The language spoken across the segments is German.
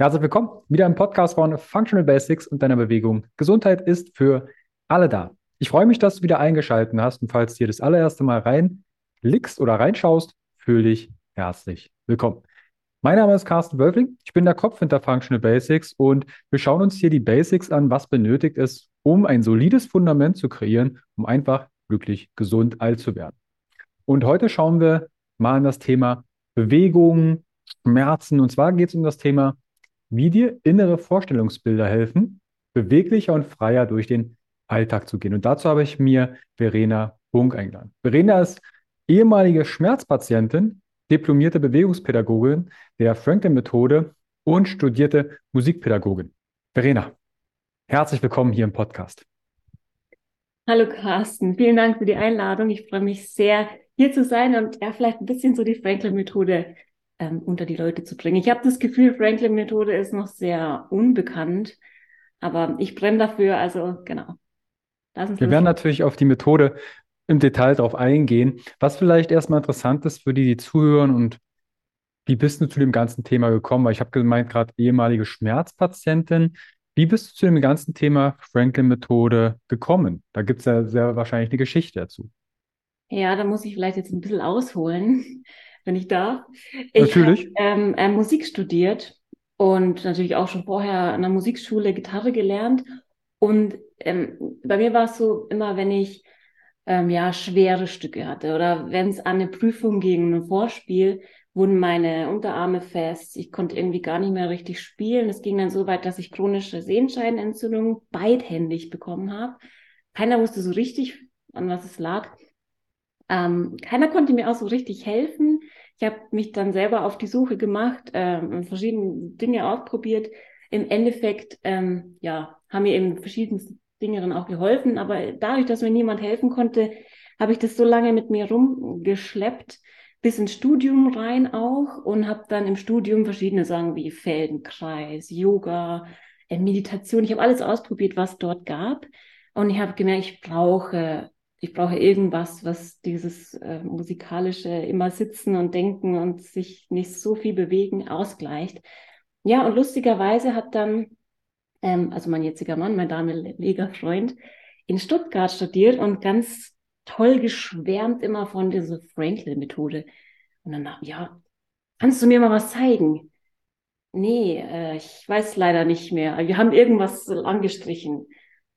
Herzlich willkommen wieder im Podcast von Functional Basics und deiner Bewegung. Gesundheit ist für alle da. Ich freue mich, dass du wieder eingeschaltet hast und falls du hier das allererste Mal reinliegst oder reinschaust, fühle dich herzlich willkommen. Mein Name ist Carsten Wölfling, ich bin der Kopf hinter Functional Basics und wir schauen uns hier die Basics an, was benötigt ist, um ein solides Fundament zu kreieren, um einfach glücklich, gesund, alt zu werden. Und heute schauen wir mal an das Thema Bewegung, Schmerzen. Und zwar geht es um das Thema wie dir innere Vorstellungsbilder helfen, beweglicher und freier durch den Alltag zu gehen. Und dazu habe ich mir Verena Bunk eingeladen. Verena ist ehemalige Schmerzpatientin, diplomierte Bewegungspädagogin der Franklin-Methode und studierte Musikpädagogin. Verena, herzlich willkommen hier im Podcast. Hallo Carsten, vielen Dank für die Einladung. Ich freue mich sehr, hier zu sein und ja, vielleicht ein bisschen so die Franklin-Methode ähm, unter die Leute zu bringen. Ich habe das Gefühl, Franklin-Methode ist noch sehr unbekannt, aber ich brenne dafür, also genau. Wir werden natürlich auf die Methode im Detail darauf eingehen. Was vielleicht erstmal interessant ist für die, die zuhören und wie bist du zu dem ganzen Thema gekommen? Weil ich habe gemeint, gerade ehemalige Schmerzpatientin. Wie bist du zu dem ganzen Thema Franklin-Methode gekommen? Da gibt es ja sehr wahrscheinlich eine Geschichte dazu. Ja, da muss ich vielleicht jetzt ein bisschen ausholen wenn ich darf. Ich natürlich. habe ähm, äh, Musik studiert und natürlich auch schon vorher an der Musikschule Gitarre gelernt. Und ähm, bei mir war es so immer, wenn ich ähm, ja schwere Stücke hatte oder wenn es an eine Prüfung ging, ein Vorspiel, wurden meine Unterarme fest. Ich konnte irgendwie gar nicht mehr richtig spielen. Es ging dann so weit, dass ich chronische Sehenscheidenentzündung beidhändig bekommen habe. Keiner wusste so richtig, an was es lag. Ähm, keiner konnte mir auch so richtig helfen. Ich habe mich dann selber auf die Suche gemacht, ähm, verschiedene Dinge ausprobiert. Im Endeffekt, ähm, ja, haben mir eben verschiedene Dinge dann auch geholfen. Aber dadurch, dass mir niemand helfen konnte, habe ich das so lange mit mir rumgeschleppt, bis ins Studium rein auch und habe dann im Studium verschiedene Sachen wie Feldenkreis, Yoga, äh, Meditation. Ich habe alles ausprobiert, was dort gab. Und ich habe gemerkt, ich brauche ich brauche irgendwas, was dieses äh, musikalische immer sitzen und denken und sich nicht so viel bewegen ausgleicht. Ja, und lustigerweise hat dann, ähm, also mein jetziger Mann, mein damaliger Freund, in Stuttgart studiert und ganz toll geschwärmt immer von dieser Franklin-Methode. Und dann, ja, kannst du mir mal was zeigen? Nee, äh, ich weiß leider nicht mehr. Wir haben irgendwas angestrichen.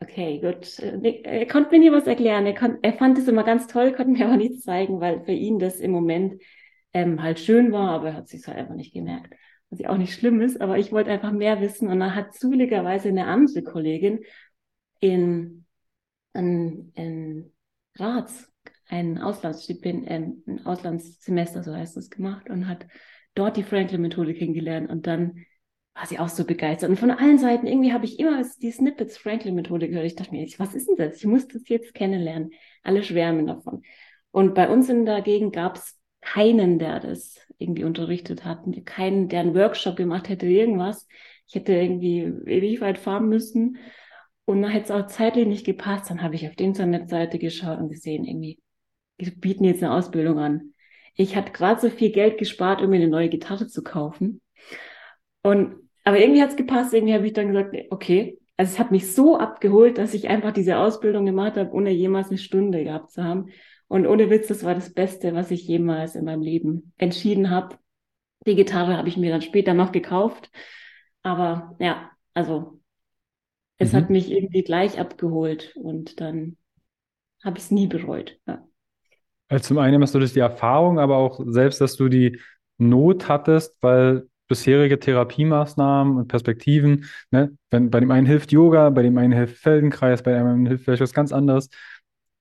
Okay, gut. Er konnte mir nie was erklären. Er, kon, er fand es immer ganz toll, konnte mir aber nichts zeigen, weil für ihn das im Moment ähm, halt schön war, aber er hat sich halt einfach nicht gemerkt. Was ja auch nicht schlimm ist, aber ich wollte einfach mehr wissen. Und dann hat zufälligerweise eine andere Kollegin in, in, in Graz ein Auslandsstipend, ähm, ein Auslandssemester, so heißt es, gemacht und hat dort die Franklin-Methode kennengelernt und dann war sie auch so begeistert. Und von allen Seiten, irgendwie habe ich immer die Snippets Franklin-Methode gehört. Ich dachte mir, was ist denn das? Ich muss das jetzt kennenlernen. Alle schwärmen davon. Und bei uns in der Gegend gab es keinen, der das irgendwie unterrichtet hat. Keinen, der einen Workshop gemacht hätte, irgendwas. Ich hätte irgendwie ewig weit fahren müssen. Und dann hätte es auch zeitlich nicht gepasst. Dann habe ich auf die Internetseite geschaut und gesehen, irgendwie, die bieten jetzt eine Ausbildung an. Ich hatte gerade so viel Geld gespart, um mir eine neue Gitarre zu kaufen. Und aber irgendwie hat es gepasst, irgendwie habe ich dann gesagt, okay. Also es hat mich so abgeholt, dass ich einfach diese Ausbildung gemacht habe, ohne jemals eine Stunde gehabt zu haben. Und ohne Witz, das war das Beste, was ich jemals in meinem Leben entschieden habe. Die Gitarre habe ich mir dann später noch gekauft. Aber ja, also es mhm. hat mich irgendwie gleich abgeholt und dann habe ich es nie bereut. Ja. Also zum einen hast du das die Erfahrung, aber auch selbst, dass du die Not hattest, weil bisherige Therapiemaßnahmen und Perspektiven. Ne? Wenn, bei dem einen hilft Yoga, bei dem einen hilft Feldenkreis, bei dem anderen hilft vielleicht was ganz anderes.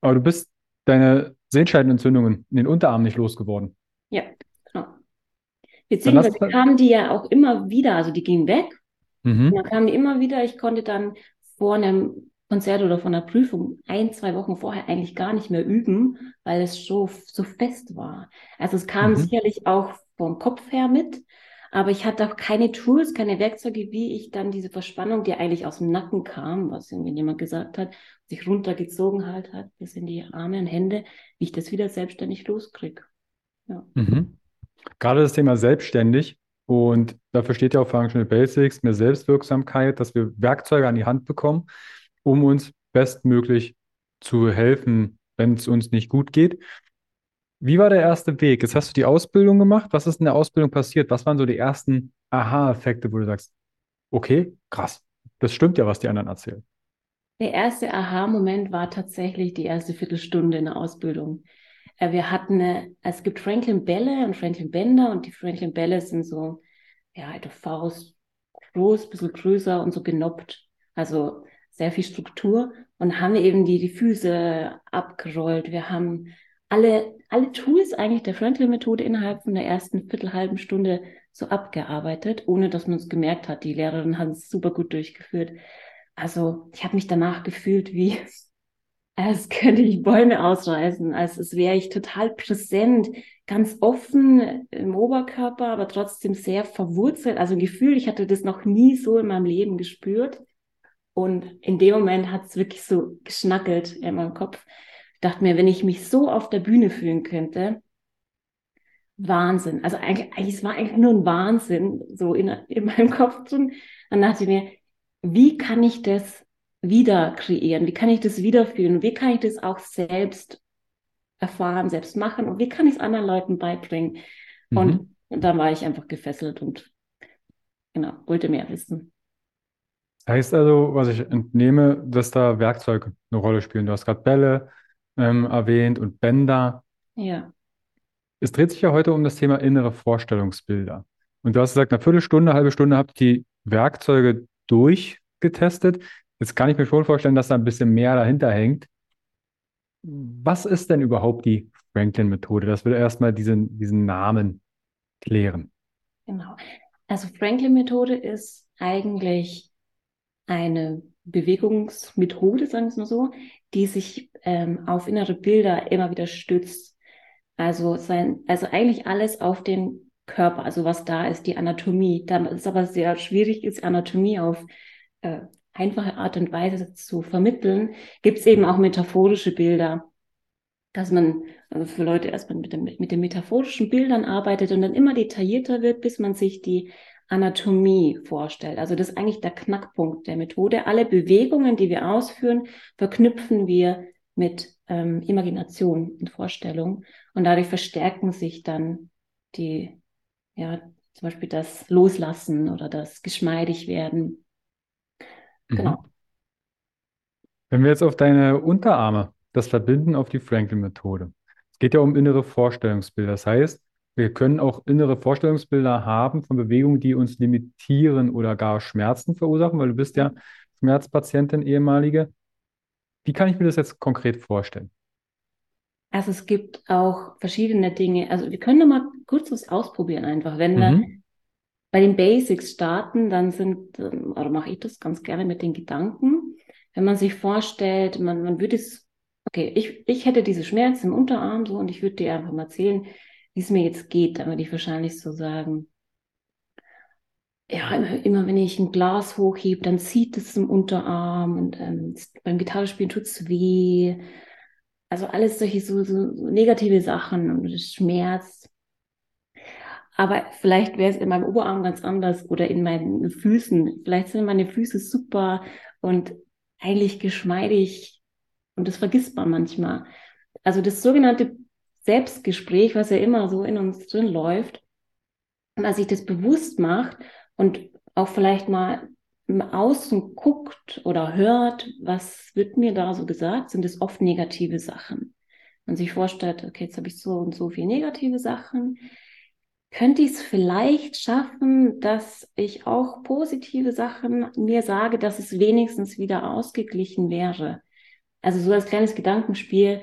Aber du bist deine Sehenscheidenentzündungen in den Unterarmen nicht losgeworden. Ja, genau. Beziehungsweise kamen die ja auch immer wieder, also die gingen weg. Mhm. Dann kamen die immer wieder. Ich konnte dann vor einem Konzert oder von einer Prüfung ein, zwei Wochen vorher eigentlich gar nicht mehr üben, weil es so, so fest war. Also es kam mhm. sicherlich auch vom Kopf her mit, aber ich hatte auch keine Tools, keine Werkzeuge, wie ich dann diese Verspannung, die eigentlich aus dem Nacken kam, was irgendwie jemand gesagt hat, sich runtergezogen halt hat, bis in die Arme und Hände, wie ich das wieder selbstständig loskriege. Ja. Mhm. Gerade das Thema selbstständig Und dafür steht ja auch Functional Basics, mehr Selbstwirksamkeit, dass wir Werkzeuge an die Hand bekommen, um uns bestmöglich zu helfen, wenn es uns nicht gut geht. Wie war der erste Weg? Jetzt hast du die Ausbildung gemacht. Was ist in der Ausbildung passiert? Was waren so die ersten Aha-Effekte, wo du sagst, okay, krass, das stimmt ja, was die anderen erzählen. Der erste Aha-Moment war tatsächlich die erste Viertelstunde in der Ausbildung. Äh, wir hatten, eine, es gibt Franklin Bälle und Franklin Bänder und die Franklin Bälle sind so, ja, eine Faust groß, bisschen größer und so genoppt. Also sehr viel Struktur und haben eben die, die Füße abgerollt. Wir haben alle, alle Tools eigentlich der Franklin-Methode innerhalb von der ersten viertelhalben Stunde so abgearbeitet, ohne dass man es gemerkt hat. Die Lehrerin hat es super gut durchgeführt. Also ich habe mich danach gefühlt wie, als könnte ich Bäume ausreißen, als wäre ich total präsent, ganz offen im Oberkörper, aber trotzdem sehr verwurzelt. Also ein Gefühl, ich hatte das noch nie so in meinem Leben gespürt. Und in dem Moment hat es wirklich so geschnackelt in meinem Kopf. Ich dachte mir, wenn ich mich so auf der Bühne fühlen könnte, Wahnsinn. Also eigentlich, es war eigentlich nur ein Wahnsinn, so in, in meinem Kopf drin. Dann dachte ich mir, wie kann ich das wieder kreieren? Wie kann ich das wiederfühlen? Wie kann ich das auch selbst erfahren, selbst machen? Und wie kann ich es anderen Leuten beibringen? Mhm. Und, und dann war ich einfach gefesselt und genau, wollte mehr wissen. Heißt also, was ich entnehme, dass da Werkzeuge eine Rolle spielen. Du hast gerade Bälle ähm, erwähnt und Bänder. Ja. Es dreht sich ja heute um das Thema innere Vorstellungsbilder. Und du hast gesagt, eine Viertelstunde, eine halbe Stunde habt ihr die Werkzeuge durchgetestet. Jetzt kann ich mir schon vorstellen, dass da ein bisschen mehr dahinter hängt. Was ist denn überhaupt die Franklin-Methode? Das will erstmal diesen, diesen Namen klären. Genau. Also Franklin-Methode ist eigentlich eine Bewegungsmethode, sagen wir es mal so, die sich ähm, auf innere Bilder immer wieder stützt. Also sein, also eigentlich alles auf den Körper, also was da ist, die Anatomie. Da ist aber sehr schwierig, ist Anatomie auf äh, einfache Art und Weise zu vermitteln, gibt es eben auch metaphorische Bilder, dass man also für Leute erstmal mit, dem, mit den metaphorischen Bildern arbeitet und dann immer detaillierter wird, bis man sich die Anatomie vorstellt. Also das ist eigentlich der Knackpunkt der Methode. Alle Bewegungen, die wir ausführen, verknüpfen wir mit ähm, Imagination und Vorstellung und dadurch verstärken sich dann die, ja, zum Beispiel das Loslassen oder das geschmeidig werden. Mhm. Genau. Wenn wir jetzt auf deine Unterarme das verbinden auf die Franklin-Methode. Es geht ja um innere Vorstellungsbilder. Das heißt, wir können auch innere Vorstellungsbilder haben von Bewegungen, die uns limitieren oder gar Schmerzen verursachen, weil du bist ja Schmerzpatientin, ehemalige. Wie kann ich mir das jetzt konkret vorstellen? Also es gibt auch verschiedene Dinge. Also wir können mal kurz was ausprobieren einfach. Wenn mhm. wir bei den Basics starten, dann sind, oder mache ich das ganz gerne mit den Gedanken. Wenn man sich vorstellt, man, man würde es, okay, ich, ich hätte diese Schmerzen im Unterarm so und ich würde dir einfach mal erzählen, wie es mir jetzt geht, dann würde ich wahrscheinlich so sagen, ja, immer, immer wenn ich ein Glas hochhebe, dann zieht es im Unterarm und ähm, beim Gitarrespielen tut es weh. Also alles solche so, so, so negative Sachen und es schmerzt. Aber vielleicht wäre es in meinem Oberarm ganz anders oder in meinen Füßen. Vielleicht sind meine Füße super und eigentlich geschmeidig und das vergisst man manchmal. Also das sogenannte Selbstgespräch, was ja immer so in uns drin läuft, als sich das bewusst macht und auch vielleicht mal im Außen guckt oder hört, was wird mir da so gesagt, sind es oft negative Sachen. Man sich vorstellt, okay, jetzt habe ich so und so viele negative Sachen. Könnte ich es vielleicht schaffen, dass ich auch positive Sachen mir sage, dass es wenigstens wieder ausgeglichen wäre? Also so als kleines Gedankenspiel,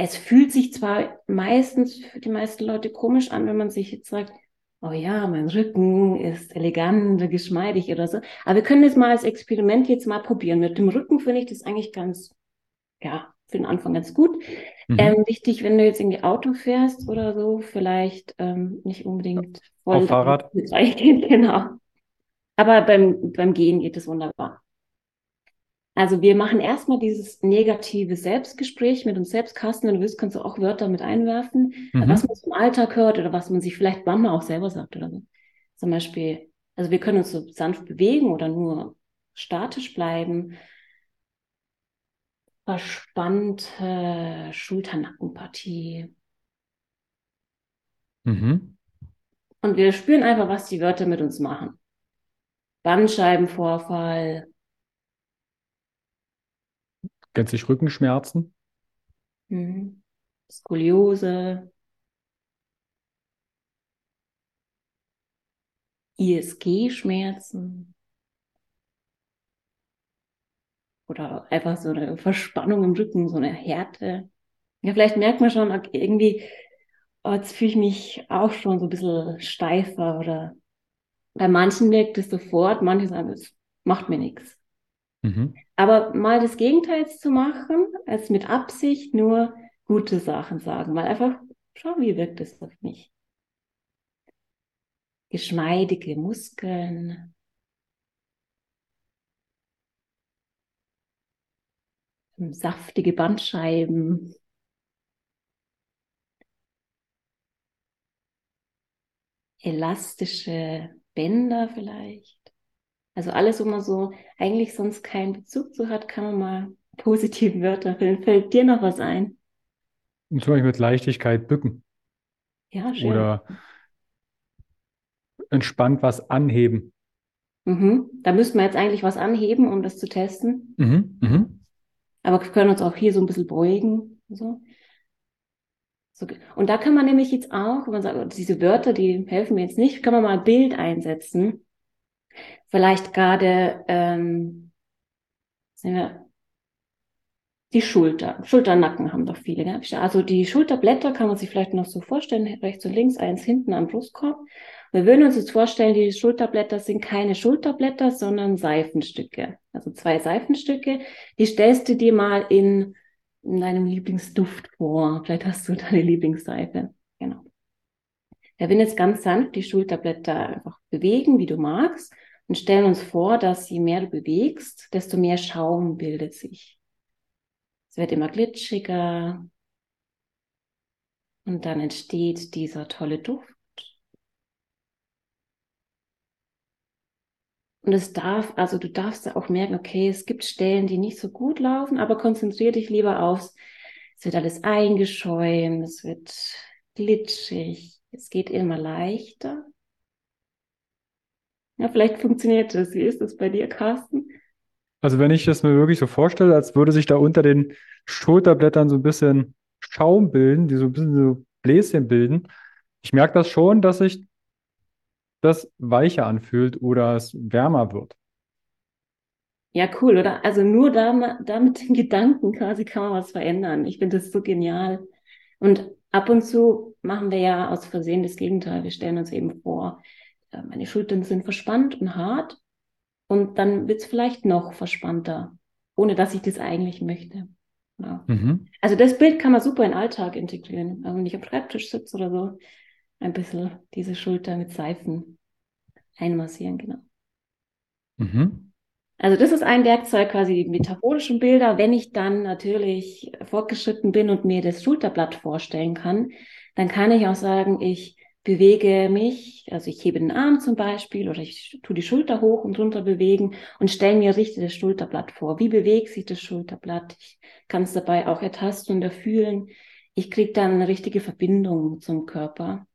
es fühlt sich zwar meistens für die meisten Leute komisch an, wenn man sich jetzt sagt, oh ja, mein Rücken ist elegant, geschmeidig oder so. Aber wir können das mal als Experiment jetzt mal probieren. Mit dem Rücken finde ich das eigentlich ganz, ja, für den Anfang ganz gut. Mhm. Ähm, wichtig, wenn du jetzt irgendwie Auto fährst oder so, vielleicht ähm, nicht unbedingt voll. Auf Fahrrad? genau. Aber beim, beim Gehen geht es wunderbar. Also wir machen erstmal dieses negative Selbstgespräch mit uns selbst. Carsten, wenn du willst, kannst du auch Wörter mit einwerfen, mhm. was man zum Alltag hört oder was man sich vielleicht manchmal auch selber sagt oder so. Zum Beispiel, also wir können uns so sanft bewegen oder nur statisch bleiben. Verspannte Schulternackenpartie. Mhm. Und wir spüren einfach, was die Wörter mit uns machen. Bandscheibenvorfall. Sich Rückenschmerzen? Mhm. Skoliose. ISG-Schmerzen. Oder einfach so eine Verspannung im Rücken, so eine Härte. Ja, vielleicht merkt man schon, irgendwie, oh, jetzt fühle ich mich auch schon so ein bisschen steifer oder bei manchen wirkt es sofort, manche sagen, es macht mir nichts. Mhm. Aber mal das Gegenteil zu machen, als mit Absicht nur gute Sachen sagen, mal einfach schauen, wie wirkt es auf mich. Geschmeidige Muskeln. Saftige Bandscheiben. Elastische Bänder vielleicht. Also alles, wo man so eigentlich sonst keinen Bezug zu hat, kann man mal positive Wörter finden. Fällt dir noch was ein? Und zum Beispiel mit Leichtigkeit bücken Ja, schön. oder entspannt was anheben. Mhm. Da müssten wir jetzt eigentlich was anheben, um das zu testen. Mhm. Mhm. Aber wir können uns auch hier so ein bisschen beugen. So. So. Und da kann man nämlich jetzt auch, wenn man sagt, diese Wörter, die helfen mir jetzt nicht, kann man mal ein Bild einsetzen. Vielleicht gerade, ähm, sehen wir, die Schulter. Schulternacken haben doch viele. Gell? Also die Schulterblätter kann man sich vielleicht noch so vorstellen, rechts und links, eins hinten am Brustkorb. Wir würden uns jetzt vorstellen, die Schulterblätter sind keine Schulterblätter, sondern Seifenstücke. Also zwei Seifenstücke. Die stellst du dir mal in, in deinem Lieblingsduft vor. Vielleicht hast du deine Lieblingsseife. Genau. Wir werden jetzt ganz sanft die Schulterblätter einfach bewegen, wie du magst. Und stellen uns vor, dass je mehr du bewegst, desto mehr Schaum bildet sich. Es wird immer glitschiger. Und dann entsteht dieser tolle Duft. Und es darf, also du darfst auch merken, okay, es gibt Stellen, die nicht so gut laufen, aber konzentriere dich lieber aufs, es wird alles eingeschäumt, es wird glitschig, es geht immer leichter. Ja, vielleicht funktioniert das. Wie ist das bei dir, Carsten? Also wenn ich das mir wirklich so vorstelle, als würde sich da unter den Schulterblättern so ein bisschen Schaum bilden, die so ein bisschen so Bläschen bilden. Ich merke das schon, dass sich das weicher anfühlt oder es wärmer wird. Ja, cool, oder? Also nur da, da mit den Gedanken quasi kann man was verändern. Ich finde das so genial. Und ab und zu machen wir ja aus Versehen das Gegenteil. Wir stellen uns eben vor, meine Schultern sind verspannt und hart und dann wird es vielleicht noch verspannter, ohne dass ich das eigentlich möchte. Ja. Mhm. Also das Bild kann man super in den Alltag integrieren. Also wenn ich am Schreibtisch sitze oder so, ein bisschen diese Schulter mit Seifen einmassieren, genau. Mhm. Also das ist ein Werkzeug, quasi die metaphorischen Bilder. Wenn ich dann natürlich fortgeschritten bin und mir das Schulterblatt vorstellen kann, dann kann ich auch sagen, ich bewege mich, also ich hebe den Arm zum Beispiel oder ich tue die Schulter hoch und runter bewegen und stelle mir richtig das Schulterblatt vor. Wie bewegt sich das Schulterblatt? Ich kann es dabei auch ertasten und erfühlen. Ich kriege dann eine richtige Verbindung zum Körper.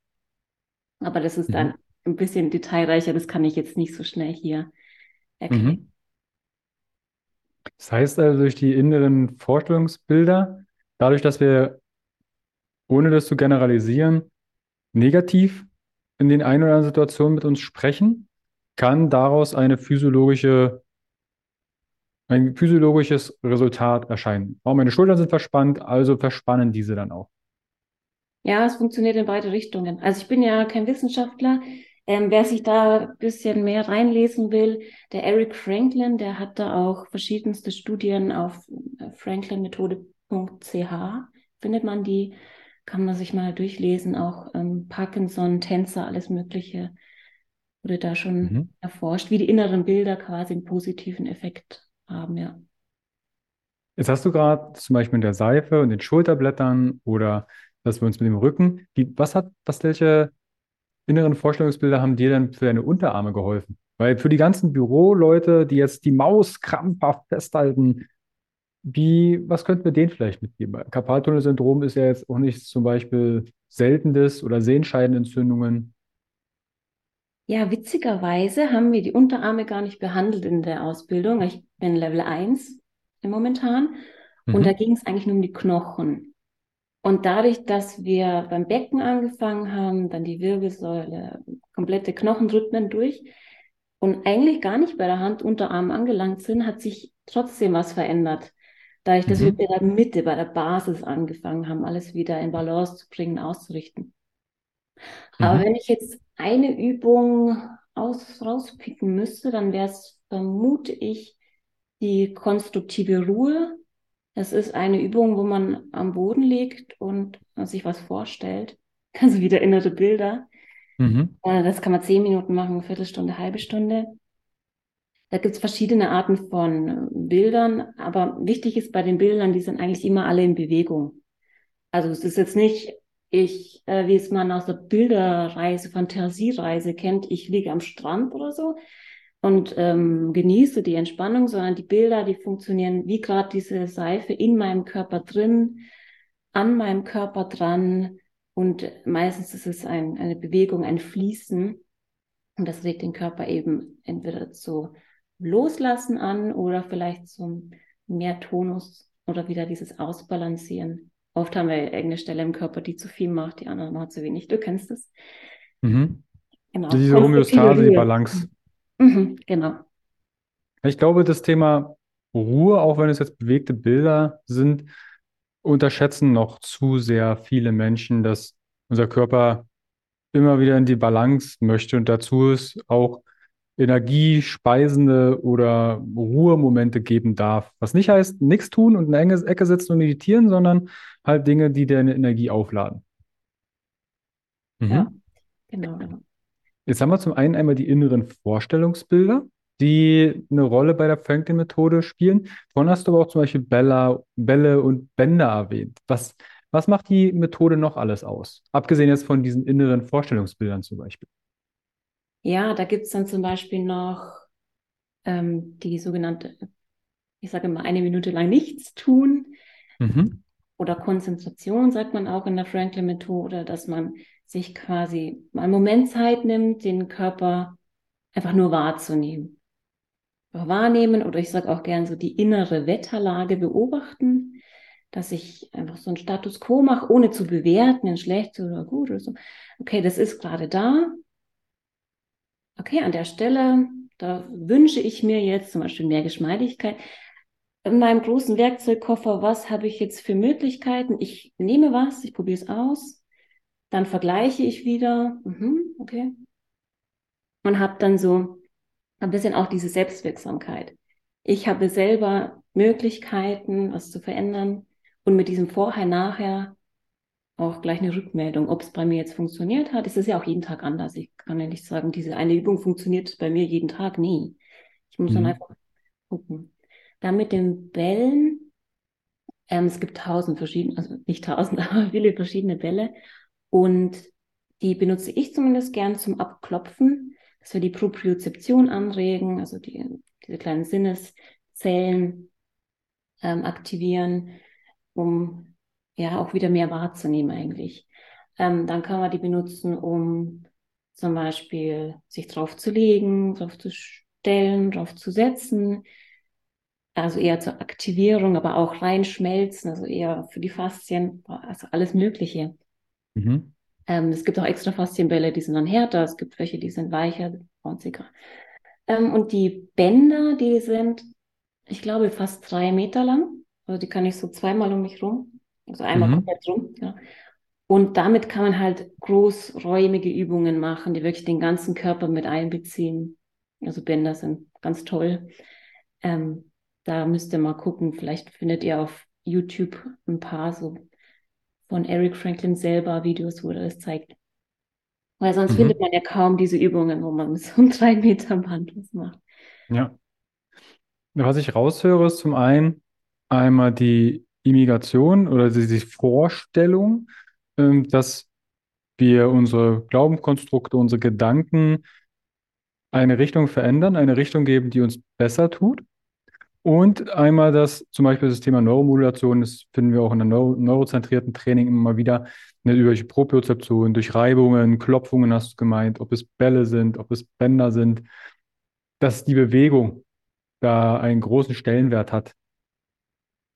Aber das ist dann mhm. ein bisschen detailreicher, das kann ich jetzt nicht so schnell hier erklären. Mhm. Das heißt also, durch die inneren Vorstellungsbilder, dadurch, dass wir, ohne das zu generalisieren, negativ in den ein oder anderen Situationen mit uns sprechen, kann daraus eine physiologische, ein physiologisches Resultat erscheinen. Oh, meine Schultern sind verspannt, also verspannen diese dann auch. Ja, es funktioniert in beide Richtungen. Also ich bin ja kein Wissenschaftler. Ähm, wer sich da ein bisschen mehr reinlesen will, der Eric Franklin, der hat da auch verschiedenste Studien auf franklinmethode.ch, findet man die kann man sich mal durchlesen, auch ähm, Parkinson, Tänzer, alles Mögliche wurde da schon mhm. erforscht, wie die inneren Bilder quasi einen positiven Effekt haben, ja. Jetzt hast du gerade zum Beispiel mit der Seife und den Schulterblättern oder dass wir uns mit dem Rücken, die, was hat, was welche inneren Vorstellungsbilder haben dir denn für deine Unterarme geholfen? Weil für die ganzen Büroleute, die jetzt die Maus krampfhaft festhalten, wie, was könnten wir denen vielleicht mitgeben? Karpaltunnelsyndrom ist ja jetzt auch nicht zum Beispiel seltenes oder Sehenscheidenentzündungen. Ja, witzigerweise haben wir die Unterarme gar nicht behandelt in der Ausbildung. Ich bin Level 1 momentan und da Mhm. ging es eigentlich nur um die Knochen. Und dadurch, dass wir beim Becken angefangen haben, dann die Wirbelsäule, komplette Knochenrhythmen durch und eigentlich gar nicht bei der Hand, Unterarm angelangt sind, hat sich trotzdem was verändert. Dadurch, dass wir Mhm. bei der Mitte, bei der Basis angefangen haben, alles wieder in Balance zu bringen, auszurichten. Aber Mhm. wenn ich jetzt eine Übung aus, rauspicken müsste, dann wäre es, vermute ich, die konstruktive Ruhe. Es ist eine Übung, wo man am Boden liegt und sich was vorstellt. Also wieder innere Bilder. Mhm. Äh, Das kann man zehn Minuten machen, eine Viertelstunde, halbe Stunde. Da gibt es verschiedene Arten von äh, Bildern, aber wichtig ist bei den Bildern, die sind eigentlich immer alle in Bewegung. Also es ist jetzt nicht, ich, äh, wie es man aus der Bilderreise, Fantasiereise kennt, ich liege am Strand oder so und ähm, genieße die Entspannung, sondern die Bilder, die funktionieren wie gerade diese Seife in meinem Körper drin, an meinem Körper dran und meistens ist es ein, eine Bewegung, ein Fließen und das regt den Körper eben entweder zu Loslassen an oder vielleicht zum mehr Tonus oder wieder dieses Ausbalancieren. Oft haben wir irgendeine Stelle im Körper, die zu viel macht, die andere macht zu wenig. Du kennst es. Mhm. Genau. Diese Homöostase, die. Balance. Mhm, genau. Ich glaube, das Thema Ruhe, auch wenn es jetzt bewegte Bilder sind, unterschätzen noch zu sehr viele Menschen, dass unser Körper immer wieder in die Balance möchte und dazu es auch energiespeisende oder Ruhemomente geben darf. Was nicht heißt, nichts tun und in eine enge Ecke sitzen und meditieren, sondern halt Dinge, die deine Energie aufladen. Ja, Mhm. genau, genau. Jetzt haben wir zum einen einmal die inneren Vorstellungsbilder, die eine Rolle bei der Franklin-Methode spielen. Vorhin hast du aber auch zum Beispiel Bella, Bälle und Bänder erwähnt. Was, was macht die Methode noch alles aus? Abgesehen jetzt von diesen inneren Vorstellungsbildern zum Beispiel. Ja, da gibt es dann zum Beispiel noch ähm, die sogenannte, ich sage immer, eine Minute lang nichts tun Mhm. oder Konzentration, sagt man auch in der Franklin-Methode, dass man sich quasi mal einen Moment Zeit nimmt, den Körper einfach nur wahrzunehmen. Wahrnehmen oder ich sage auch gern so die innere Wetterlage beobachten, dass ich einfach so einen Status quo mache, ohne zu bewerten, in schlecht oder gut oder so. Okay, das ist gerade da. Okay, an der Stelle, da wünsche ich mir jetzt zum Beispiel mehr Geschmeidigkeit. In meinem großen Werkzeugkoffer, was habe ich jetzt für Möglichkeiten? Ich nehme was, ich probiere es aus, dann vergleiche ich wieder, mhm, okay, und habe dann so ein bisschen auch diese Selbstwirksamkeit. Ich habe selber Möglichkeiten, was zu verändern und mit diesem Vorher-Nachher auch gleich eine Rückmeldung, ob es bei mir jetzt funktioniert hat. Es ist ja auch jeden Tag anders. Ich kann ja nicht sagen, diese eine Übung funktioniert bei mir jeden Tag. Nee. Ich muss dann Mhm. einfach gucken. Dann mit den Bällen. Ähm, es gibt tausend verschiedene, also nicht tausend, aber viele verschiedene Bälle. Und die benutze ich zumindest gern zum Abklopfen, dass wir die Propriozeption anregen, also die, diese kleinen Sinneszellen ähm, aktivieren, um ja auch wieder mehr wahrzunehmen eigentlich. Ähm, dann kann man die benutzen, um zum Beispiel sich drauf zu legen, drauf zu stellen, drauf zu setzen. Also eher zur Aktivierung, aber auch reinschmelzen, also eher für die Faszien, also alles Mögliche. Mhm. Ähm, es gibt auch extra Faszienbälle, die sind dann härter, es gibt welche, die sind weicher, bounziger. Ähm, und die Bänder, die sind, ich glaube, fast drei Meter lang. Also die kann ich so zweimal um mich rum, also einmal Mhm. komplett rum. Ja. Und damit kann man halt großräumige Übungen machen, die wirklich den ganzen Körper mit einbeziehen. Also Bänder sind ganz toll. Ähm, da müsst ihr mal gucken. Vielleicht findet ihr auf YouTube ein paar so von Eric Franklin selber Videos, wo er das zeigt. Weil sonst Mhm. findet man ja kaum diese Übungen, wo man so einem drei Meter Band was macht. Ja. Was ich raushöre, ist zum einen einmal die Immigration oder die, Vorstellung, ähm, dass wir unsere Glaubenskonstrukte, unsere Gedanken eine Richtung verändern, eine Richtung geben, die uns besser tut. Und einmal das, zum Beispiel das Thema Neuromodulation, das finden wir auch in der Neuro neurozentrierten Training immer wieder, ne, durch Propriozeption, durch Reibungen, Klopfungen hast du gemeint, ob es Bälle sind, ob es Bänder sind, dass die Bewegung da einen großen Stellenwert hat.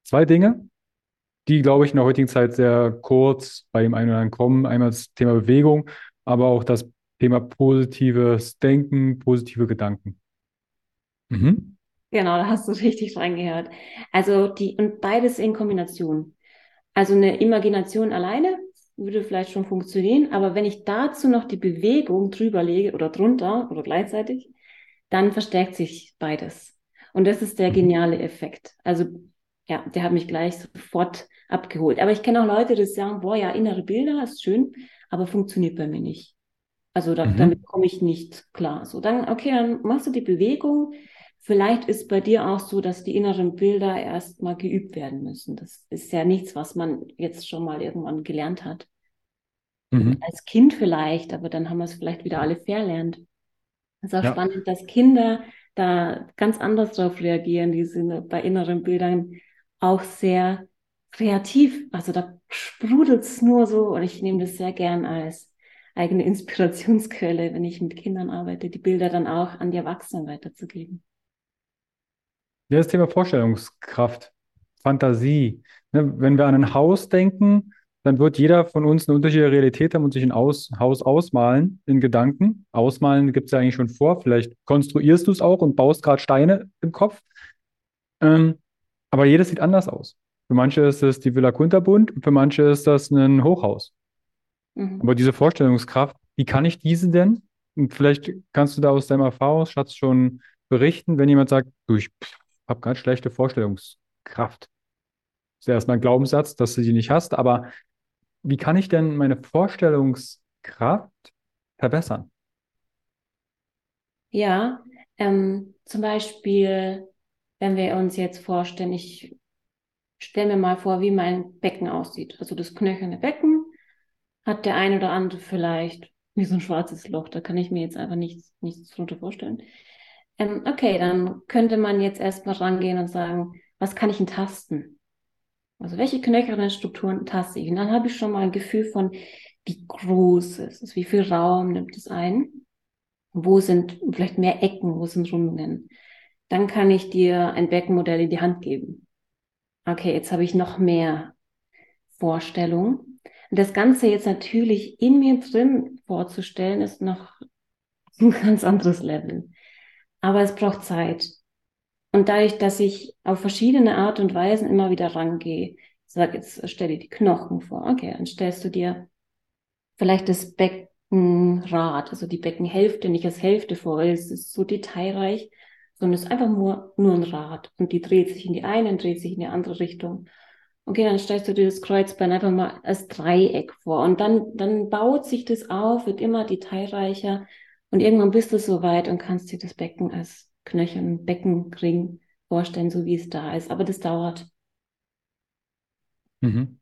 Zwei Dinge, die, glaube ich, in der heutigen Zeit sehr kurz bei dem einen oder anderen kommen. Einmal das Thema Bewegung, aber auch das Thema positives Denken, positive Gedanken. Mhm. Genau, da hast du richtig reingehört. Also die, und beides in Kombination. Also eine Imagination alleine würde vielleicht schon funktionieren, aber wenn ich dazu noch die Bewegung drüber lege oder drunter oder gleichzeitig, dann verstärkt sich beides. Und das ist der mhm. geniale Effekt. Also ja, der hat mich gleich sofort abgeholt. Aber ich kenne auch Leute, die sagen, boah, ja, innere Bilder ist schön, aber funktioniert bei mir nicht. Also da, mhm. damit komme ich nicht klar. So, dann, okay, dann machst du die Bewegung. Vielleicht ist bei dir auch so, dass die inneren Bilder erst mal geübt werden müssen. Das ist ja nichts, was man jetzt schon mal irgendwann gelernt hat. Mhm. Als Kind vielleicht, aber dann haben wir es vielleicht wieder alle verlernt. Es ist auch ja. spannend, dass Kinder da ganz anders drauf reagieren. Die sind bei inneren Bildern auch sehr kreativ. Also da sprudelt es nur so und ich nehme das sehr gern als eigene Inspirationsquelle, wenn ich mit Kindern arbeite, die Bilder dann auch an die Erwachsenen weiterzugeben. Ja, das Thema Vorstellungskraft, Fantasie. Ne, wenn wir an ein Haus denken, dann wird jeder von uns eine unterschiedliche Realität haben und sich ein Aus, Haus ausmalen in Gedanken. Ausmalen gibt es ja eigentlich schon vor. Vielleicht konstruierst du es auch und baust gerade Steine im Kopf. Ähm, aber jedes sieht anders aus. Für manche ist es die Villa Kunterbund, für manche ist das ein Hochhaus. Mhm. Aber diese Vorstellungskraft, wie kann ich diese denn? Und vielleicht kannst du da aus deinem Erfahrungsschatz schon berichten, wenn jemand sagt, du, ich habe ganz schlechte Vorstellungskraft. Das ist erstmal ein Glaubenssatz, dass du die nicht hast, aber wie kann ich denn meine Vorstellungskraft verbessern? Ja, ähm, zum Beispiel, wenn wir uns jetzt vorstellen, ich stelle mir mal vor, wie mein Becken aussieht. Also das knöcherne Becken hat der ein oder andere vielleicht wie so ein schwarzes Loch. Da kann ich mir jetzt einfach nichts, nichts drunter vorstellen. Ähm, okay, dann könnte man jetzt erstmal rangehen und sagen, was kann ich denn tasten? Also welche knöchernen Strukturen taste ich? Und dann habe ich schon mal ein Gefühl von, wie groß ist es, wie viel Raum nimmt es ein, wo sind vielleicht mehr Ecken, wo sind Rundungen. Dann kann ich dir ein Beckenmodell in die Hand geben. Okay, jetzt habe ich noch mehr Vorstellungen. Und das Ganze jetzt natürlich in mir drin vorzustellen, ist noch ein ganz anderes Level. Aber es braucht Zeit. Und dadurch, dass ich auf verschiedene Art und Weisen immer wieder rangehe, sag jetzt, stell dir die Knochen vor. Okay, dann stellst du dir vielleicht das Beckenrad, also die Beckenhälfte nicht als Hälfte vor, weil es ist so detailreich, sondern es ist einfach nur, nur ein Rad. Und die dreht sich in die eine und dreht sich in die andere Richtung. Okay, dann stellst du dir das Kreuzbein einfach mal als Dreieck vor. Und dann, dann baut sich das auf, wird immer detailreicher. Und irgendwann bist du so weit und kannst dir das Becken als Knöchel, Beckenring vorstellen, so wie es da ist. Aber das dauert. Mhm.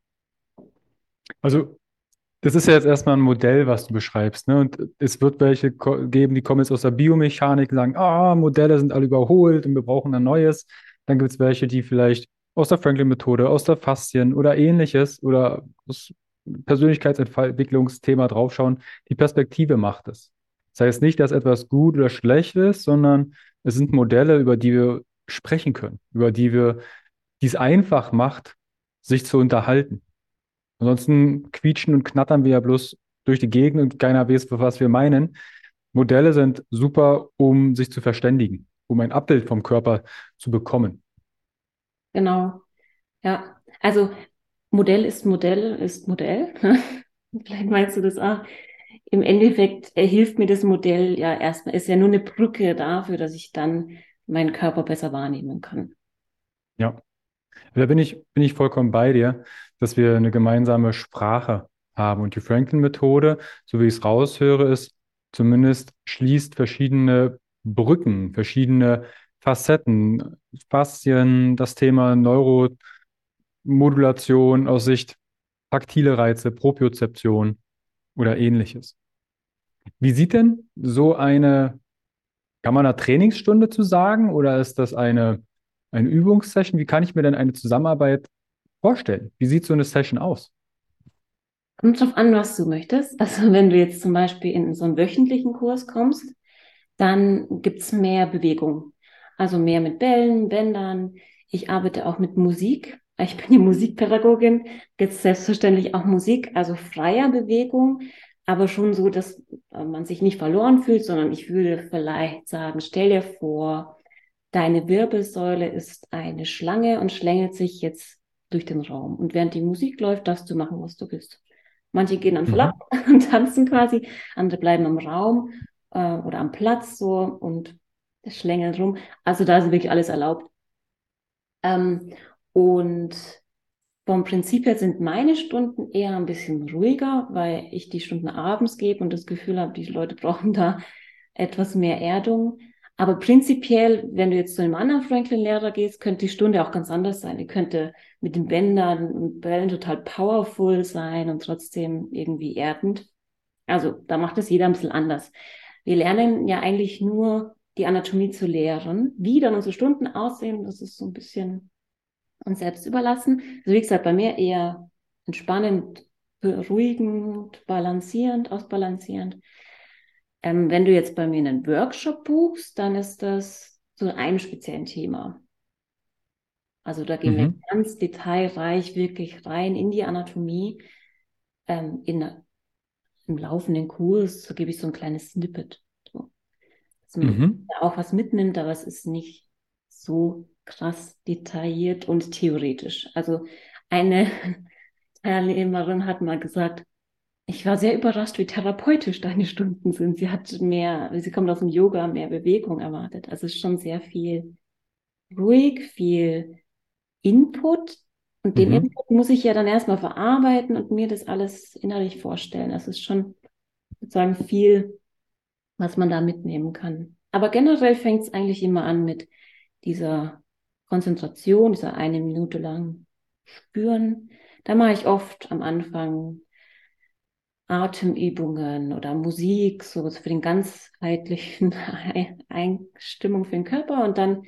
Also, das ist ja jetzt erstmal ein Modell, was du beschreibst. Ne? Und es wird welche geben, die kommen jetzt aus der Biomechanik und sagen, ah, Modelle sind alle überholt und wir brauchen ein neues. Dann gibt es welche, die vielleicht aus der Franklin-Methode, aus der Faszien oder ähnliches oder aus Persönlichkeitsentwicklungsthema draufschauen. Die Perspektive macht es. Das heißt nicht, dass etwas gut oder schlecht ist, sondern es sind Modelle, über die wir sprechen können, über die wir, die es einfach macht, sich zu unterhalten. Ansonsten quietschen und knattern wir ja bloß durch die Gegend und keiner weiß, was wir meinen. Modelle sind super, um sich zu verständigen, um ein Abbild vom Körper zu bekommen. Genau. Ja, also Modell ist Modell ist Modell. Vielleicht meinst du das auch im Endeffekt hilft mir das Modell ja erstmal, ist ja nur eine Brücke dafür, dass ich dann meinen Körper besser wahrnehmen kann. Ja, da bin ich, bin ich vollkommen bei dir, dass wir eine gemeinsame Sprache haben. Und die Franklin-Methode, so wie ich es raushöre, ist zumindest schließt verschiedene Brücken, verschiedene Facetten, Faszien, das Thema Neuromodulation aus Sicht taktile Reize, Propriozeption, oder ähnliches. Wie sieht denn so eine, kann man da Trainingsstunde zu sagen oder ist das eine, eine Übungssession? Wie kann ich mir denn eine Zusammenarbeit vorstellen? Wie sieht so eine Session aus? Kommt drauf an, was du möchtest. Also wenn du jetzt zum Beispiel in so einen wöchentlichen Kurs kommst, dann gibt's mehr Bewegung. Also mehr mit Bällen, Bändern. Ich arbeite auch mit Musik. Ich bin die Musikpädagogin. Jetzt selbstverständlich auch Musik, also freier Bewegung, aber schon so, dass man sich nicht verloren fühlt, sondern ich würde vielleicht sagen, stell dir vor, deine Wirbelsäule ist eine Schlange und schlängelt sich jetzt durch den Raum. Und während die Musik läuft, darfst du machen, was du willst. Manche gehen dann voll ab mhm. und tanzen quasi, andere bleiben im Raum äh, oder am Platz so und schlängeln rum. Also da ist wirklich alles erlaubt. Ähm, und vom Prinzip her sind meine Stunden eher ein bisschen ruhiger, weil ich die Stunden abends gebe und das Gefühl habe, die Leute brauchen da etwas mehr Erdung. Aber prinzipiell, wenn du jetzt zu einem anderen Franklin-Lehrer gehst, könnte die Stunde auch ganz anders sein. Die könnte mit den Bändern und Bällen total powerful sein und trotzdem irgendwie erdend. Also da macht es jeder ein bisschen anders. Wir lernen ja eigentlich nur die Anatomie zu lehren. Wie dann unsere Stunden aussehen, das ist so ein bisschen uns selbst überlassen. Also wie gesagt, bei mir eher entspannend, beruhigend, balancierend, ausbalancierend. Ähm, wenn du jetzt bei mir einen Workshop buchst, dann ist das zu einem speziellen Thema. Also da gehen mhm. wir ganz detailreich wirklich rein in die Anatomie. Ähm, in, Im laufenden Kurs so gebe ich so ein kleines Snippet. So. Dass man mhm. auch was mitnimmt, aber es ist nicht so krass detailliert und theoretisch. Also eine Teilnehmerin hat mal gesagt, ich war sehr überrascht, wie therapeutisch deine Stunden sind. Sie hat mehr, sie kommt aus dem Yoga, mehr Bewegung erwartet. Also es ist schon sehr viel ruhig, viel Input. Und den mhm. Input muss ich ja dann erstmal verarbeiten und mir das alles innerlich vorstellen. Das ist schon sozusagen viel, was man da mitnehmen kann. Aber generell fängt es eigentlich immer an mit dieser Konzentration, dieser eine Minute lang spüren. Da mache ich oft am Anfang Atemübungen oder Musik, so für den ganzheitlichen Einstimmung für den Körper und dann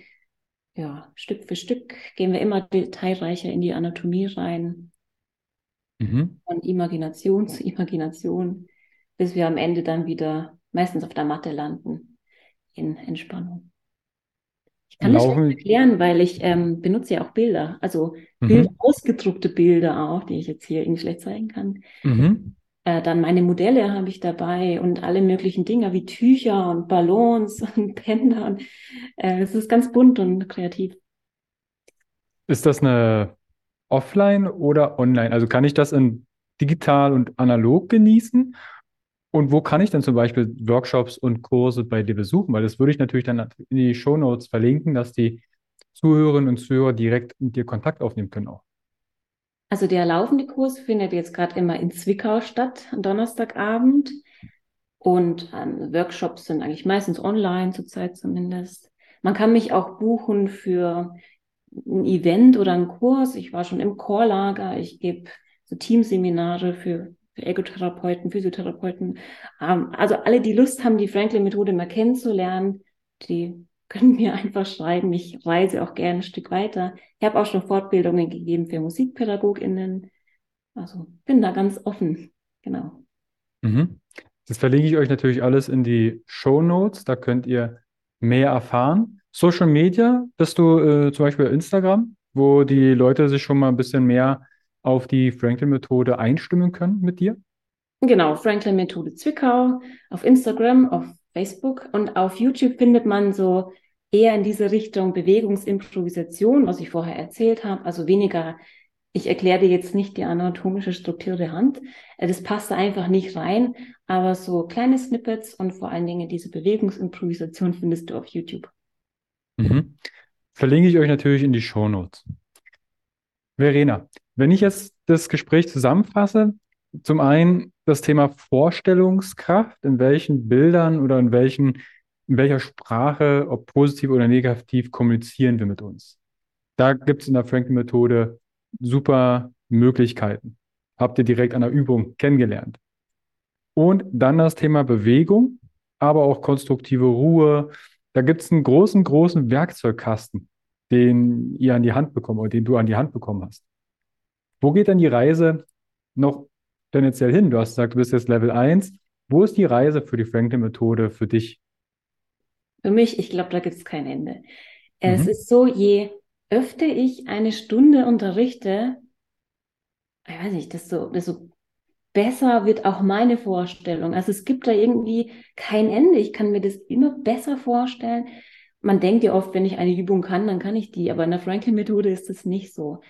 ja, Stück für Stück gehen wir immer detailreicher in die Anatomie rein. Mhm. Von Imagination zu Imagination, bis wir am Ende dann wieder meistens auf der Matte landen in Entspannung. Ich kann Laufen. das erklären, weil ich ähm, benutze ja auch Bilder, also mhm. Bild, ausgedruckte Bilder auch, die ich jetzt hier irgendwie schlecht zeigen kann. Mhm. Äh, dann meine Modelle habe ich dabei und alle möglichen Dinge wie Tücher und Ballons und Bänder. Und, äh, es ist ganz bunt und kreativ. Ist das eine Offline oder Online? Also kann ich das in digital und analog genießen? Und wo kann ich denn zum Beispiel Workshops und Kurse bei dir besuchen? Weil das würde ich natürlich dann in die Show Notes verlinken, dass die Zuhörerinnen und Zuhörer direkt mit dir Kontakt aufnehmen können auch. Also der laufende Kurs findet jetzt gerade immer in Zwickau statt, am Donnerstagabend. Und ähm, Workshops sind eigentlich meistens online, zurzeit zumindest. Man kann mich auch buchen für ein Event oder einen Kurs. Ich war schon im Chorlager. Ich gebe so Teamseminare für, für Ergotherapeuten, Physiotherapeuten. Ähm, also alle, die Lust haben, die Franklin-Methode mal kennenzulernen, die können mir einfach schreiben. Ich reise auch gerne ein Stück weiter. Ich habe auch schon Fortbildungen gegeben für MusikpädagogInnen. Also bin da ganz offen. Genau. Mhm. Das verlinke ich euch natürlich alles in die Show Notes. Da könnt ihr mehr erfahren. Social Media, bist du äh, zum Beispiel Instagram, wo die Leute sich schon mal ein bisschen mehr auf die Franklin-Methode einstimmen können mit dir? Genau, Franklin-Methode Zwickau auf Instagram, auf Facebook und auf YouTube findet man so eher in diese Richtung Bewegungsimprovisation, was ich vorher erzählt habe, also weniger, ich erkläre dir jetzt nicht die anatomische Struktur der Hand, äh, das passt einfach nicht rein, aber so kleine Snippets und vor allen Dingen diese Bewegungsimprovisation findest du auf YouTube. Mhm. Verlinke ich euch natürlich in die Show Notes. Verena, wenn ich jetzt das Gespräch zusammenfasse, zum einen das Thema Vorstellungskraft, in welchen Bildern oder in welchen in welcher Sprache, ob positiv oder negativ, kommunizieren wir mit uns. Da gibt es in der Franklin-Methode super Möglichkeiten. Habt ihr direkt an der Übung kennengelernt. Und dann das Thema Bewegung, aber auch konstruktive Ruhe. Da gibt es einen großen, großen Werkzeugkasten, den ihr an die Hand bekommen oder den du an die Hand bekommen hast. Wo geht dann die Reise noch tendenziell hin? Du hast gesagt, du bist jetzt Level 1. Wo ist die Reise für die Franklin-Methode für dich? Für mich, ich glaube, da gibt es kein Ende. Es mhm. ist so, je öfter ich eine Stunde unterrichte, ich weiß nicht, desto, desto besser wird auch meine Vorstellung. Also es gibt da irgendwie kein Ende. Ich kann mir das immer besser vorstellen. Man denkt ja oft, wenn ich eine Übung kann, dann kann ich die. Aber in der Franklin-Methode ist das nicht so.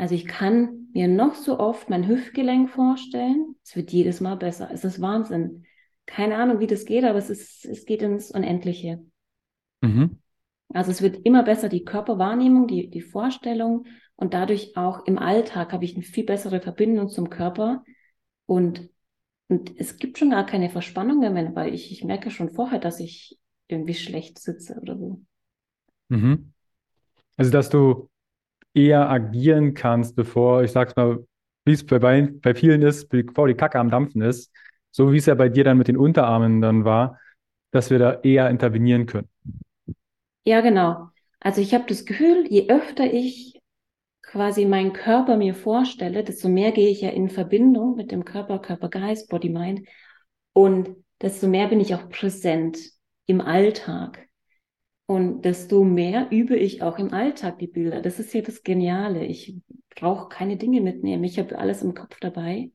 Also ich kann mir noch so oft mein Hüftgelenk vorstellen. Es wird jedes Mal besser. Es ist Wahnsinn. Keine Ahnung, wie das geht, aber es, ist, es geht ins Unendliche. Mhm. Also es wird immer besser, die Körperwahrnehmung, die, die Vorstellung und dadurch auch im Alltag habe ich eine viel bessere Verbindung zum Körper und, und es gibt schon gar keine Verspannungen mehr, weil ich, ich merke schon vorher, dass ich irgendwie schlecht sitze oder so. Mhm. Also dass du eher agieren kannst, bevor, ich sag's mal, wie es bei, bei vielen ist, bevor die Kacke am Dampfen ist, so wie es ja bei dir dann mit den Unterarmen dann war, dass wir da eher intervenieren können. Ja, genau. Also ich habe das Gefühl, je öfter ich quasi meinen Körper mir vorstelle, desto mehr gehe ich ja in Verbindung mit dem Körper, Körper, Geist, Body, Mind und desto mehr bin ich auch präsent im Alltag. Und desto mehr übe ich auch im Alltag die Bilder. Das ist ja das Geniale. Ich brauche keine Dinge mitnehmen. Ich habe alles im Kopf dabei.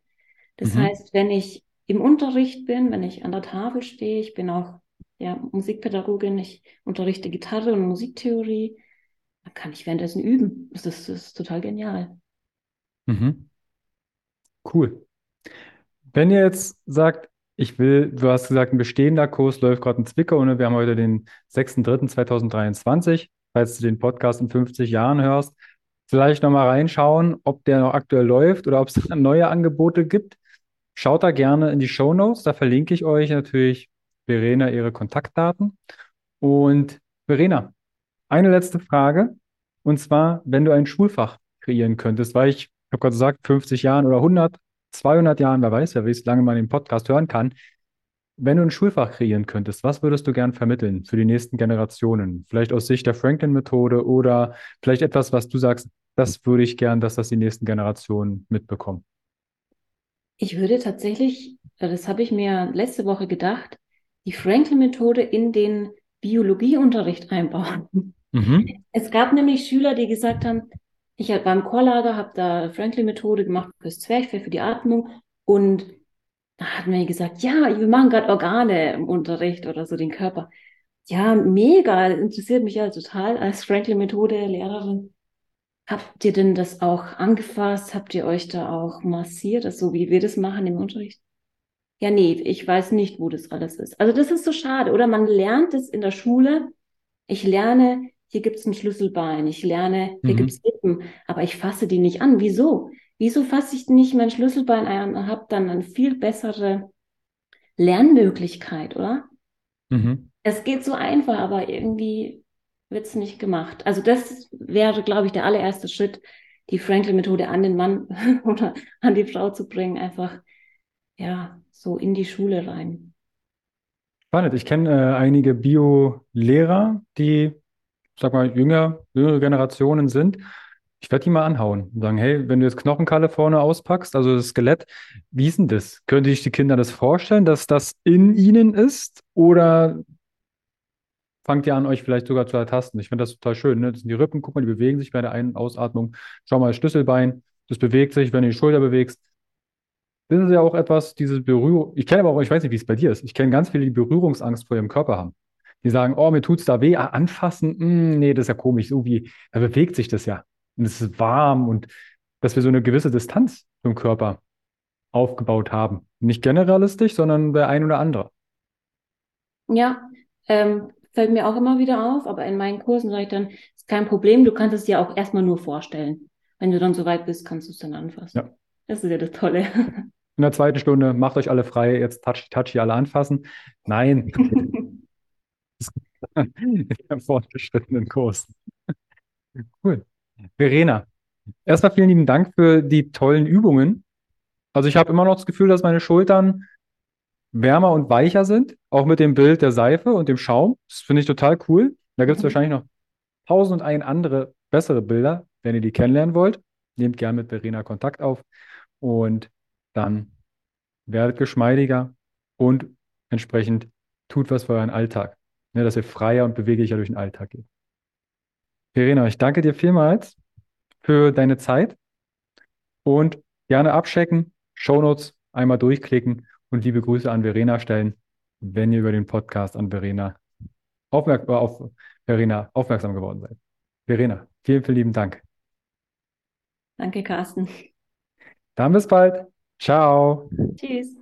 Das mhm. heißt, wenn ich im Unterricht bin, wenn ich an der Tafel stehe, ich bin auch ja, Musikpädagogin, ich unterrichte Gitarre und Musiktheorie, dann kann ich währenddessen üben. Das ist, das ist total genial. Mhm. Cool. Wenn ihr jetzt sagt, ich will, du hast gesagt, ein bestehender Kurs läuft gerade in Zwickau und wir haben heute den 6.3.2023. Falls du den Podcast in 50 Jahren hörst, vielleicht nochmal reinschauen, ob der noch aktuell läuft oder ob es neue Angebote gibt. Schaut da gerne in die Show Notes, da verlinke ich euch natürlich Verena ihre Kontaktdaten. Und Verena, eine letzte Frage. Und zwar, wenn du ein Schulfach kreieren könntest, weil ich, ich habe gerade gesagt, 50 Jahren oder 100, 200 Jahren, wer weiß ja, wie lange man den Podcast hören kann. Wenn du ein Schulfach kreieren könntest, was würdest du gern vermitteln für die nächsten Generationen? Vielleicht aus Sicht der Franklin-Methode oder vielleicht etwas, was du sagst, das würde ich gern, dass das die nächsten Generationen mitbekommen. Ich würde tatsächlich, das habe ich mir letzte Woche gedacht, die Franklin-Methode in den Biologieunterricht einbauen. Mhm. Es gab nämlich Schüler, die gesagt haben, ich habe beim Chorlager habe da Franklin-Methode gemacht fürs Zwerchfell, für die Atmung und da hatten wir gesagt, ja, wir machen gerade Organe im Unterricht oder so den Körper. Ja, mega, interessiert mich ja total als Franklin-Methode-Lehrerin. Habt ihr denn das auch angefasst? Habt ihr euch da auch massiert, so also wie wir das machen im Unterricht? Ja, nee, ich weiß nicht, wo das alles ist. Also das ist so schade. Oder man lernt es in der Schule. Ich lerne, hier gibt es ein Schlüsselbein. Ich lerne, hier mhm. gibt es Lippen. Aber ich fasse die nicht an. Wieso? Wieso fasse ich nicht mein Schlüsselbein an und habe dann eine viel bessere Lernmöglichkeit, oder? Mhm. Es geht so einfach, aber irgendwie wird es nicht gemacht. Also das wäre, glaube ich, der allererste Schritt, die Franklin-Methode an den Mann oder an die Frau zu bringen. Einfach, ja, so in die Schule rein. Spannend. Ich kenne äh, einige Bio-Lehrer, die, sag mal, jünger, jüngere Generationen sind. Ich werde die mal anhauen und sagen, hey, wenn du jetzt Knochenkalle vorne auspackst, also das Skelett, wie ist denn das? Können sich die Kinder das vorstellen, dass das in ihnen ist? Oder fangt ihr an, euch vielleicht sogar zu ertasten? Ich finde das total schön. Ne? Das sind die Rippen, guck mal, die bewegen sich bei der Ein- und Ausatmung. Schau mal, das Schlüsselbein, das bewegt sich, wenn du die Schulter bewegst das ist ja auch etwas, diese Berührung. Ich kenne aber auch, ich weiß nicht, wie es bei dir ist. Ich kenne ganz viele, die Berührungsangst vor ihrem Körper haben. Die sagen, oh, mir tut's da weh, ah, anfassen, mh, hm, nee, das ist ja komisch, so wie, da bewegt sich das ja. Und es ist warm und dass wir so eine gewisse Distanz zum Körper aufgebaut haben. Nicht generalistisch, sondern der ein oder andere. Ja, ähm, fällt mir auch immer wieder auf, aber in meinen Kursen sage ich dann, ist kein Problem, du kannst es dir auch erstmal nur vorstellen. Wenn du dann soweit bist, kannst du es dann anfassen. Ja. Das ist ja das Tolle. In der zweiten Stunde macht euch alle frei, jetzt touchy, touchy alle anfassen. Nein. in fortgeschrittenen Kurs. Cool. Verena, erstmal vielen lieben Dank für die tollen Übungen. Also ich habe immer noch das Gefühl, dass meine Schultern wärmer und weicher sind, auch mit dem Bild der Seife und dem Schaum. Das finde ich total cool. Da gibt es Mhm. wahrscheinlich noch tausend und ein andere bessere Bilder, wenn ihr die kennenlernen wollt. Nehmt gerne mit Verena Kontakt auf und dann werdet geschmeidiger und entsprechend tut was für euren Alltag, ne, dass ihr freier und beweglicher durch den Alltag geht. Verena, ich danke dir vielmals für deine Zeit und gerne abchecken, Shownotes einmal durchklicken und liebe Grüße an Verena stellen, wenn ihr über den Podcast an Verena aufmerk auf Verena aufmerksam geworden seid. Verena, vielen, vielen lieben Dank. Danke, Carsten. Dann bis bald. Ciao. Tschüss.